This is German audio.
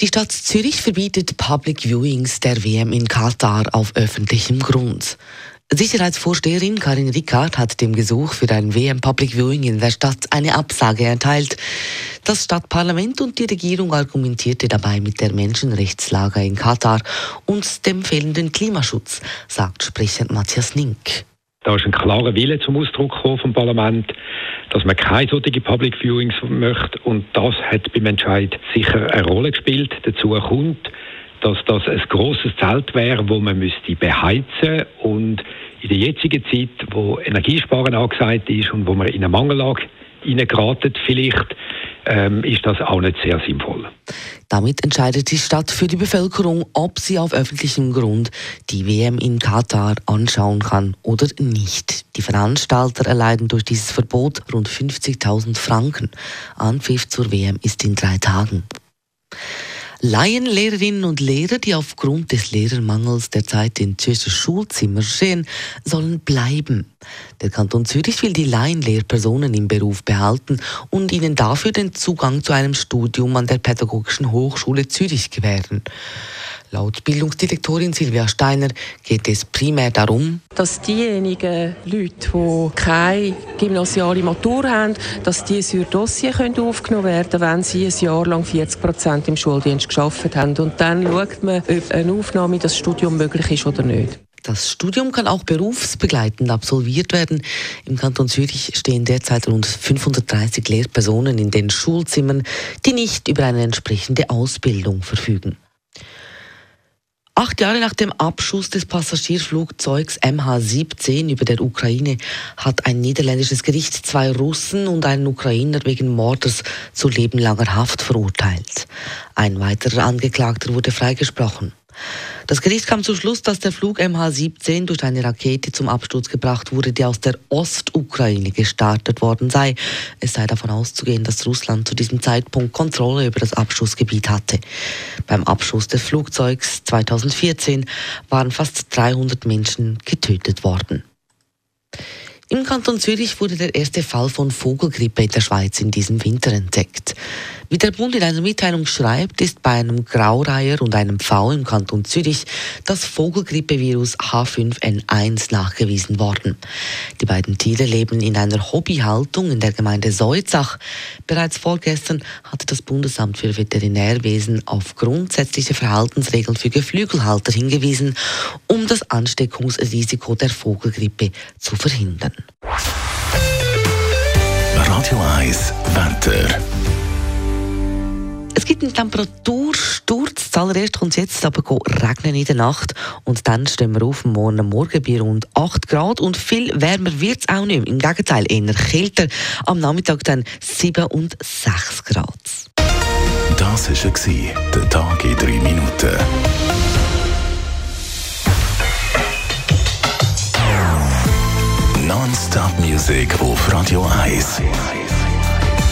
Die Stadt Zürich verbietet Public Viewings der WM in Katar auf öffentlichem Grund. Sicherheitsvorsteherin Karin Rickard hat dem Gesuch für ein WM Public Viewing in der Stadt eine Absage erteilt. Das Stadtparlament und die Regierung argumentierte dabei mit der Menschenrechtslage in Katar und dem fehlenden Klimaschutz, sagt Sprecher Matthias Nink. Da ist ein klarer Wille zum Ausdruck vom Parlament, dass man keine solche Public Viewings möchte. Und das hat beim Entscheid sicher eine Rolle gespielt. Dazu kommt, dass das ein großes Zelt wäre, wo man müsste beheizen und in der jetzigen Zeit, wo Energiesparen angesagt ist und wo man in eine Mangellage hineingeraten vielleicht, ähm, ist das auch nicht sehr sinnvoll. Damit entscheidet die Stadt für die Bevölkerung, ob sie auf öffentlichem Grund die WM in Katar anschauen kann oder nicht. Die Veranstalter erleiden durch dieses Verbot rund 50.000 Franken. Anpfiff zur WM ist in drei Tagen. Laienlehrerinnen und Lehrer, die aufgrund des Lehrermangels derzeit in Zürcher Schulzimmer stehen, sollen bleiben. Der Kanton Zürich will die Laienlehrpersonen im Beruf behalten und ihnen dafür den Zugang zu einem Studium an der Pädagogischen Hochschule Zürich gewähren. Laut Bildungsdirektorin Silvia Steiner geht es primär darum, dass diejenigen Leute, die keine gymnasiale Matur haben, dass die sur Dossier aufgenommen werden können, wenn sie ein Jahr lang 40 Prozent im Schuldienst geschafft haben. Und dann schaut man, ob eine Aufnahme in das Studium möglich ist oder nicht. Das Studium kann auch berufsbegleitend absolviert werden. Im Kanton Zürich stehen derzeit rund 530 Lehrpersonen in den Schulzimmern, die nicht über eine entsprechende Ausbildung verfügen. Acht Jahre nach dem Abschuss des Passagierflugzeugs MH17 über der Ukraine hat ein niederländisches Gericht zwei Russen und einen Ukrainer wegen Mordes zu lebenlanger Haft verurteilt. Ein weiterer Angeklagter wurde freigesprochen. Das Gericht kam zum Schluss, dass der Flug MH17 durch eine Rakete zum Absturz gebracht wurde, die aus der Ostukraine gestartet worden sei. Es sei davon auszugehen, dass Russland zu diesem Zeitpunkt Kontrolle über das Abschussgebiet hatte. Beim Abschuss des Flugzeugs 2014 waren fast 300 Menschen getötet worden. Im Kanton Zürich wurde der erste Fall von Vogelgrippe in der Schweiz in diesem Winter entdeckt. Wie der Bund in einer Mitteilung schreibt, ist bei einem Graureiher und einem Pfau im Kanton Zürich das Vogelgrippevirus H5N1 nachgewiesen worden. Die beiden Tiere leben in einer Hobbyhaltung in der Gemeinde Seutzach. Bereits vorgestern hatte das Bundesamt für Veterinärwesen auf grundsätzliche Verhaltensregeln für Geflügelhalter hingewiesen, um das Ansteckungsrisiko der Vogelgrippe zu verhindern. Radio 1 Wetter. Gibt einen Temperatursturz. Zuallererst kommt es jetzt aber regnen in der Nacht. Und dann stehen wir auf morgen Morgen bei rund 8 Grad. Und viel wärmer wird es auch nicht. Im Gegenteil, eher kälter. Am Nachmittag dann 7 und 6 Grad. Das war der Tag in 3 Minuten. Non-Stop-Musik auf Radio 1.